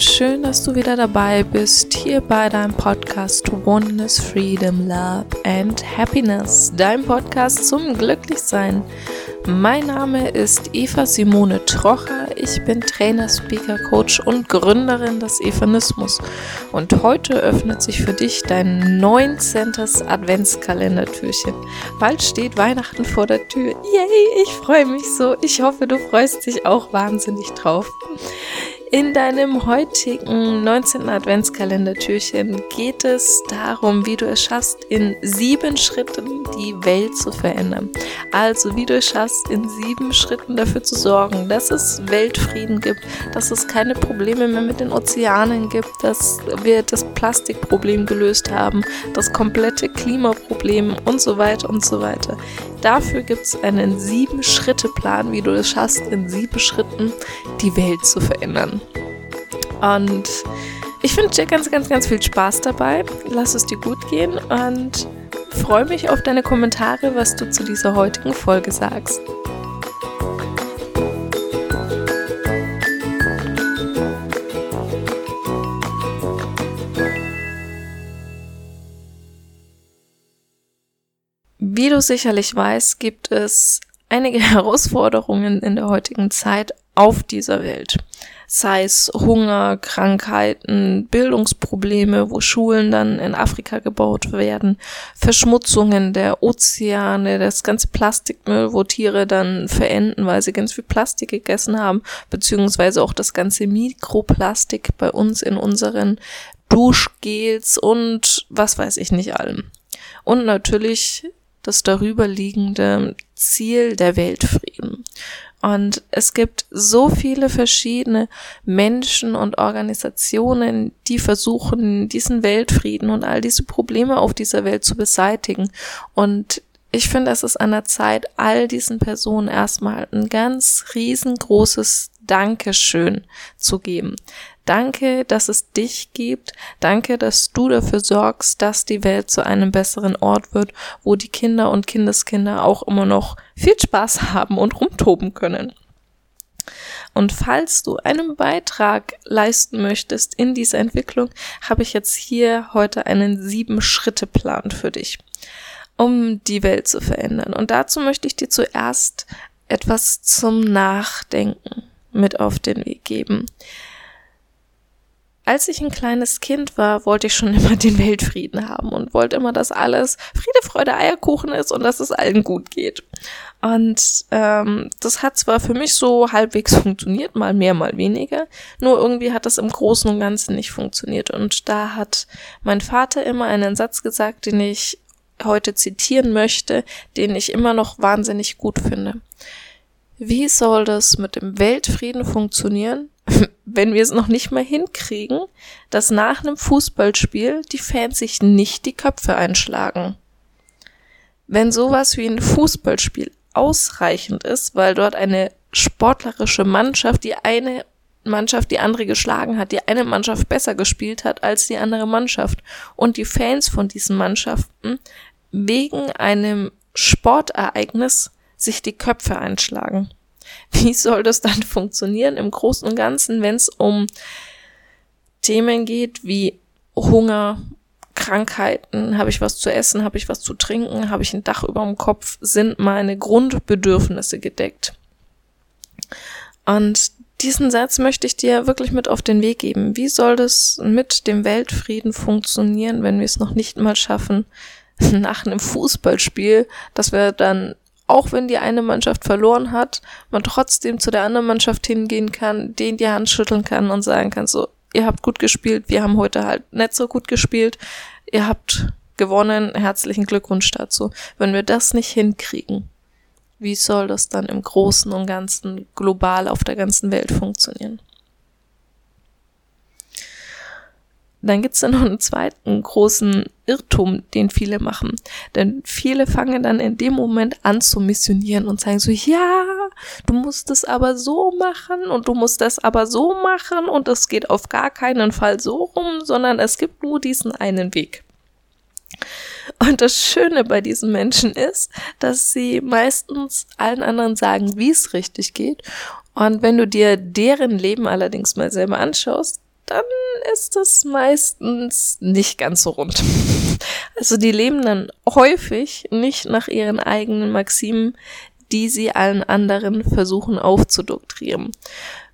Und schön, dass du wieder dabei bist hier bei deinem Podcast Oneness, Freedom, Love and Happiness, dein Podcast zum Glücklichsein. Mein Name ist Eva Simone Trocher. Ich bin Trainer, Speaker, Coach und Gründerin des Evanismus. Und heute öffnet sich für dich dein 19. Adventskalendertürchen. Bald steht Weihnachten vor der Tür. Yay, ich freue mich so. Ich hoffe, du freust dich auch wahnsinnig drauf. In deinem heutigen 19. Adventskalender-Türchen geht es darum, wie du es schaffst, in sieben Schritten die Welt zu verändern. Also wie du es schaffst, in sieben Schritten dafür zu sorgen, dass es Weltfrieden gibt, dass es keine Probleme mehr mit den Ozeanen gibt, dass wir das Plastikproblem gelöst haben, das komplette Klimaproblem und so weiter und so weiter. Dafür gibt es einen Sieben-Schritte-Plan, wie du es schaffst, in sieben Schritten die Welt zu verändern. Und ich wünsche dir ganz, ganz, ganz viel Spaß dabei. Lass es dir gut gehen und freue mich auf deine Kommentare, was du zu dieser heutigen Folge sagst. Wie du sicherlich weißt, gibt es einige Herausforderungen in der heutigen Zeit auf dieser Welt sei es Hunger, Krankheiten, Bildungsprobleme, wo Schulen dann in Afrika gebaut werden, Verschmutzungen der Ozeane, das ganze Plastikmüll, wo Tiere dann verenden, weil sie ganz viel Plastik gegessen haben, beziehungsweise auch das ganze Mikroplastik bei uns in unseren Duschgels und was weiß ich nicht allem. Und natürlich das darüberliegende Ziel der Weltfrieden. Und es gibt so viele verschiedene Menschen und Organisationen, die versuchen, diesen Weltfrieden und all diese Probleme auf dieser Welt zu beseitigen. Und ich finde, es ist an der Zeit, all diesen Personen erstmal ein ganz riesengroßes Dankeschön zu geben. Danke, dass es dich gibt. Danke, dass du dafür sorgst, dass die Welt zu einem besseren Ort wird, wo die Kinder und Kindeskinder auch immer noch viel Spaß haben und rumtoben können. Und falls du einen Beitrag leisten möchtest in dieser Entwicklung, habe ich jetzt hier heute einen Sieben-Schritte-Plan für dich, um die Welt zu verändern. Und dazu möchte ich dir zuerst etwas zum Nachdenken mit auf den Weg geben. Als ich ein kleines Kind war, wollte ich schon immer den Weltfrieden haben und wollte immer, dass alles Friede, Freude, Eierkuchen ist und dass es allen gut geht. Und ähm, das hat zwar für mich so halbwegs funktioniert, mal mehr, mal weniger, nur irgendwie hat das im Großen und Ganzen nicht funktioniert. Und da hat mein Vater immer einen Satz gesagt, den ich heute zitieren möchte, den ich immer noch wahnsinnig gut finde. Wie soll das mit dem Weltfrieden funktionieren, wenn wir es noch nicht mal hinkriegen, dass nach einem Fußballspiel die Fans sich nicht die Köpfe einschlagen. Wenn sowas wie ein Fußballspiel ausreichend ist, weil dort eine sportlerische Mannschaft, die eine Mannschaft die andere geschlagen hat, die eine Mannschaft besser gespielt hat als die andere Mannschaft und die Fans von diesen Mannschaften wegen einem Sportereignis sich die Köpfe einschlagen. Wie soll das dann funktionieren im Großen und Ganzen, wenn es um Themen geht wie Hunger, Krankheiten, habe ich was zu essen, habe ich was zu trinken, habe ich ein Dach über dem Kopf, sind meine Grundbedürfnisse gedeckt. Und diesen Satz möchte ich dir wirklich mit auf den Weg geben. Wie soll das mit dem Weltfrieden funktionieren, wenn wir es noch nicht mal schaffen, nach einem Fußballspiel, dass wir dann auch wenn die eine Mannschaft verloren hat, man trotzdem zu der anderen Mannschaft hingehen kann, denen die Hand schütteln kann und sagen kann, so, ihr habt gut gespielt, wir haben heute halt nicht so gut gespielt, ihr habt gewonnen, herzlichen Glückwunsch dazu. Wenn wir das nicht hinkriegen, wie soll das dann im Großen und Ganzen global auf der ganzen Welt funktionieren? Dann gibt's dann noch einen zweiten großen Irrtum, den viele machen. Denn viele fangen dann in dem Moment an zu missionieren und sagen so, ja, du musst es aber so machen und du musst das aber so machen und es geht auf gar keinen Fall so rum, sondern es gibt nur diesen einen Weg. Und das Schöne bei diesen Menschen ist, dass sie meistens allen anderen sagen, wie es richtig geht Und wenn du dir deren Leben allerdings mal selber anschaust, dann ist es meistens nicht ganz so rund. Also die leben dann häufig nicht nach ihren eigenen Maximen, die sie allen anderen versuchen aufzudoktrieren.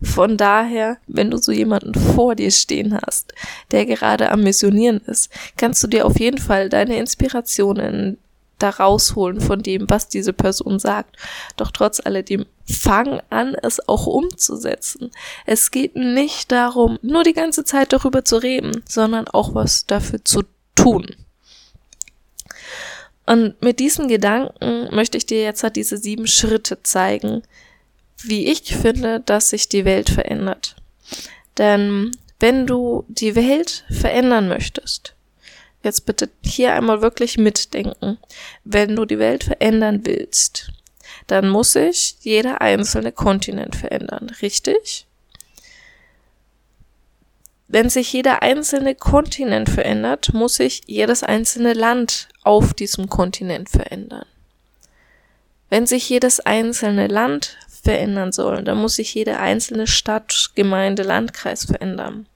Von daher, wenn du so jemanden vor dir stehen hast, der gerade am Missionieren ist, kannst du dir auf jeden Fall deine Inspirationen da rausholen von dem, was diese Person sagt. Doch trotz alledem, fang an, es auch umzusetzen. Es geht nicht darum, nur die ganze Zeit darüber zu reden, sondern auch was dafür zu tun. Und mit diesen Gedanken möchte ich dir jetzt halt diese sieben Schritte zeigen, wie ich finde, dass sich die Welt verändert. Denn wenn du die Welt verändern möchtest, jetzt bitte hier einmal wirklich mitdenken, wenn du die Welt verändern willst, dann muss sich jeder einzelne Kontinent verändern, richtig? Wenn sich jeder einzelne Kontinent verändert, muss sich jedes einzelne Land auf diesem Kontinent verändern. Wenn sich jedes einzelne Land verändern soll, dann muss sich jede einzelne Stadt, Gemeinde, Landkreis verändern.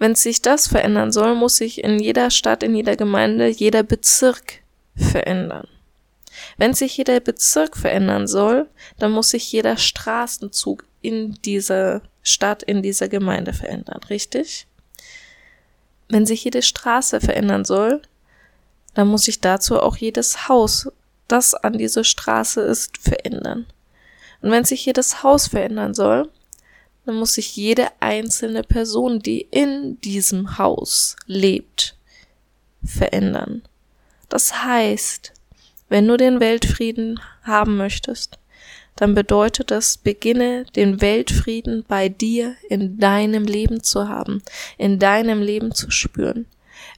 Wenn sich das verändern soll, muss sich in jeder Stadt, in jeder Gemeinde, jeder Bezirk verändern. Wenn sich jeder Bezirk verändern soll, dann muss sich jeder Straßenzug in dieser Stadt, in dieser Gemeinde verändern, richtig? Wenn sich jede Straße verändern soll, dann muss sich dazu auch jedes Haus, das an dieser Straße ist, verändern. Und wenn sich jedes Haus verändern soll, dann muss sich jede einzelne Person, die in diesem Haus lebt, verändern. Das heißt, wenn du den Weltfrieden haben möchtest, dann bedeutet das, beginne den Weltfrieden bei dir in deinem Leben zu haben, in deinem Leben zu spüren.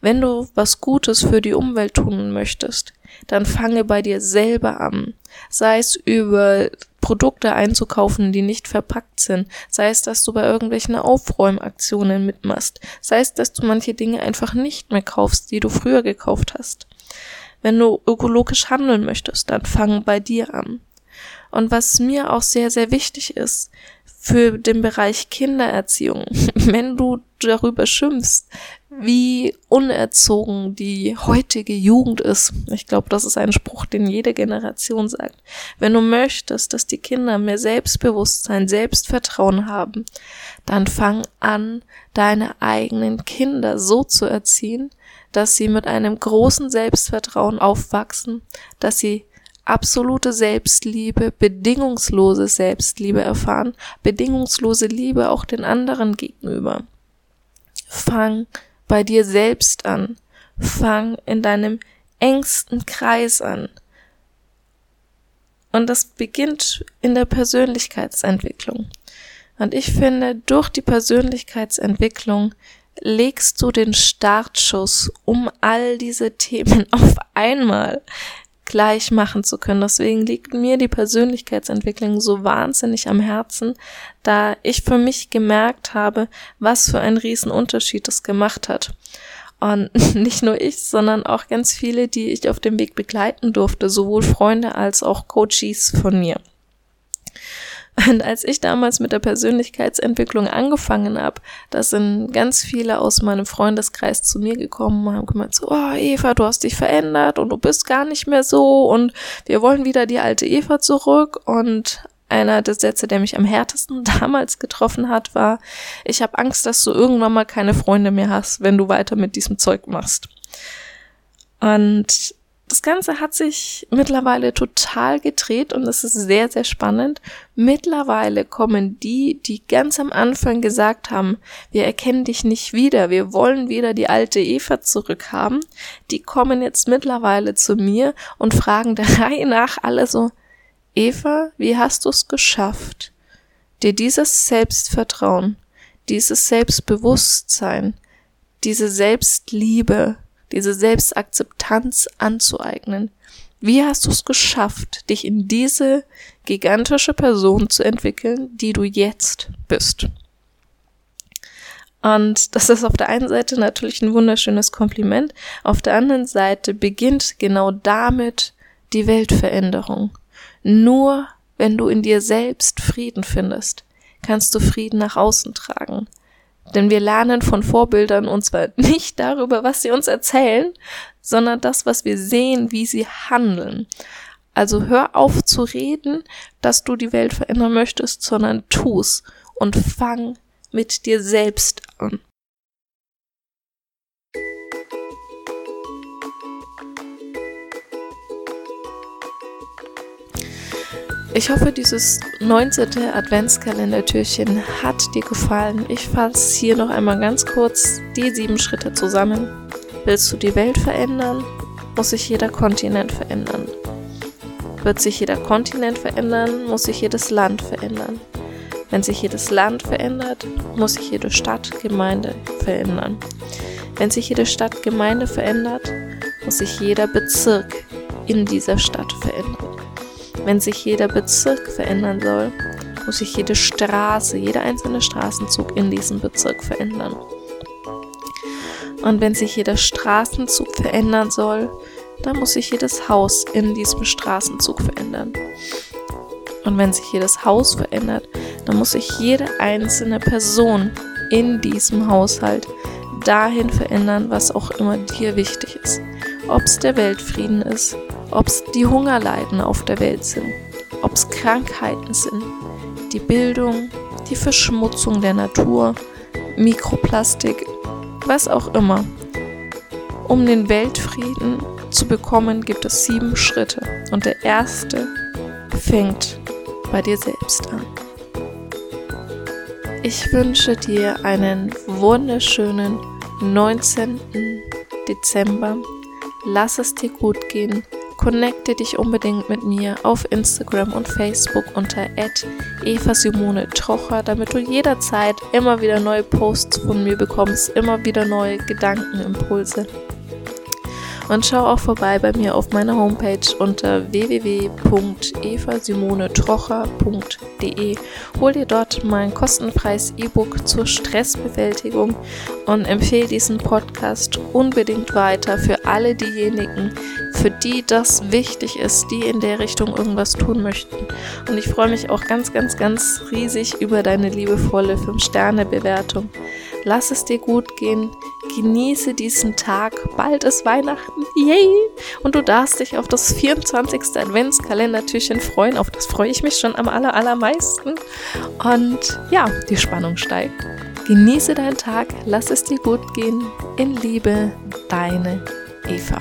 Wenn du was Gutes für die Umwelt tun möchtest, dann fange bei dir selber an. Sei es über Produkte einzukaufen, die nicht verpackt sind. Sei es, dass du bei irgendwelchen Aufräumaktionen mitmachst. Sei es, dass du manche Dinge einfach nicht mehr kaufst, die du früher gekauft hast. Wenn du ökologisch handeln möchtest, dann fang bei dir an. Und was mir auch sehr, sehr wichtig ist, für den Bereich Kindererziehung, wenn du darüber schimpfst, wie unerzogen die heutige Jugend ist. Ich glaube, das ist ein Spruch, den jede Generation sagt. Wenn du möchtest, dass die Kinder mehr Selbstbewusstsein, Selbstvertrauen haben, dann fang an, deine eigenen Kinder so zu erziehen, dass sie mit einem großen Selbstvertrauen aufwachsen, dass sie absolute Selbstliebe, bedingungslose Selbstliebe erfahren, bedingungslose Liebe auch den anderen gegenüber. Fang bei dir selbst an. Fang in deinem engsten Kreis an. Und das beginnt in der Persönlichkeitsentwicklung. Und ich finde, durch die Persönlichkeitsentwicklung legst du den Startschuss, um all diese Themen auf einmal gleich machen zu können. Deswegen liegt mir die Persönlichkeitsentwicklung so wahnsinnig am Herzen, da ich für mich gemerkt habe, was für einen riesen Unterschied das gemacht hat. Und nicht nur ich, sondern auch ganz viele, die ich auf dem Weg begleiten durfte, sowohl Freunde als auch Coaches von mir. Und als ich damals mit der Persönlichkeitsentwicklung angefangen habe, da sind ganz viele aus meinem Freundeskreis zu mir gekommen und haben gemeint so, oh Eva, du hast dich verändert und du bist gar nicht mehr so und wir wollen wieder die alte Eva zurück und einer der Sätze, der mich am härtesten damals getroffen hat, war, ich habe Angst, dass du irgendwann mal keine Freunde mehr hast, wenn du weiter mit diesem Zeug machst. Und das Ganze hat sich mittlerweile total gedreht und es ist sehr, sehr spannend. Mittlerweile kommen die, die ganz am Anfang gesagt haben, wir erkennen dich nicht wieder, wir wollen wieder die alte Eva zurückhaben, die kommen jetzt mittlerweile zu mir und fragen der Reihe nach alle so, Eva, wie hast du es geschafft, dir dieses Selbstvertrauen, dieses Selbstbewusstsein, diese Selbstliebe, diese Selbstakzeptanz anzueignen. Wie hast du es geschafft, dich in diese gigantische Person zu entwickeln, die du jetzt bist? Und das ist auf der einen Seite natürlich ein wunderschönes Kompliment, auf der anderen Seite beginnt genau damit die Weltveränderung. Nur wenn du in dir selbst Frieden findest, kannst du Frieden nach außen tragen. Denn wir lernen von Vorbildern und zwar nicht darüber, was sie uns erzählen, sondern das, was wir sehen, wie sie handeln. Also hör auf zu reden, dass du die Welt verändern möchtest, sondern tu's und fang mit dir selbst an. Ich hoffe, dieses 19. Adventskalendertürchen hat dir gefallen. Ich fasse hier noch einmal ganz kurz die sieben Schritte zusammen. Willst du die Welt verändern, muss sich jeder Kontinent verändern. Wird sich jeder Kontinent verändern, muss sich jedes Land verändern. Wenn sich jedes Land verändert, muss sich jede Stadt, Gemeinde verändern. Wenn sich jede Stadt, Gemeinde verändert, muss sich jeder Bezirk in dieser Stadt verändern. Wenn sich jeder Bezirk verändern soll, muss sich jede Straße, jeder einzelne Straßenzug in diesem Bezirk verändern. Und wenn sich jeder Straßenzug verändern soll, dann muss sich jedes Haus in diesem Straßenzug verändern. Und wenn sich jedes Haus verändert, dann muss sich jede einzelne Person in diesem Haushalt dahin verändern, was auch immer dir wichtig ist. Ob es der Weltfrieden ist, ob es die Hungerleiden auf der Welt sind, ob es Krankheiten sind, die Bildung, die Verschmutzung der Natur, Mikroplastik, was auch immer. Um den Weltfrieden zu bekommen, gibt es sieben Schritte und der erste fängt bei dir selbst an. Ich wünsche dir einen wunderschönen 19. Dezember. Lass es dir gut gehen Connecte dich unbedingt mit mir auf Instagram und Facebook unter Eva Simone Trocher, damit du jederzeit immer wieder neue Posts von mir bekommst, immer wieder neue Gedankenimpulse. Und schau auch vorbei bei mir auf meiner Homepage unter www.evasimonetrocher.de. Hol dir dort mein kostenfreies E-Book zur Stressbewältigung und empfehle diesen Podcast unbedingt weiter für alle diejenigen, für die das wichtig ist, die in der Richtung irgendwas tun möchten. Und ich freue mich auch ganz, ganz, ganz riesig über deine liebevolle 5-Sterne-Bewertung. Lass es dir gut gehen, genieße diesen Tag, bald ist Weihnachten, yay! Und du darfst dich auf das 24. Adventskalendertürchen freuen, auf das freue ich mich schon am aller, allermeisten. Und ja, die Spannung steigt. Genieße deinen Tag, lass es dir gut gehen. In Liebe, deine Eva.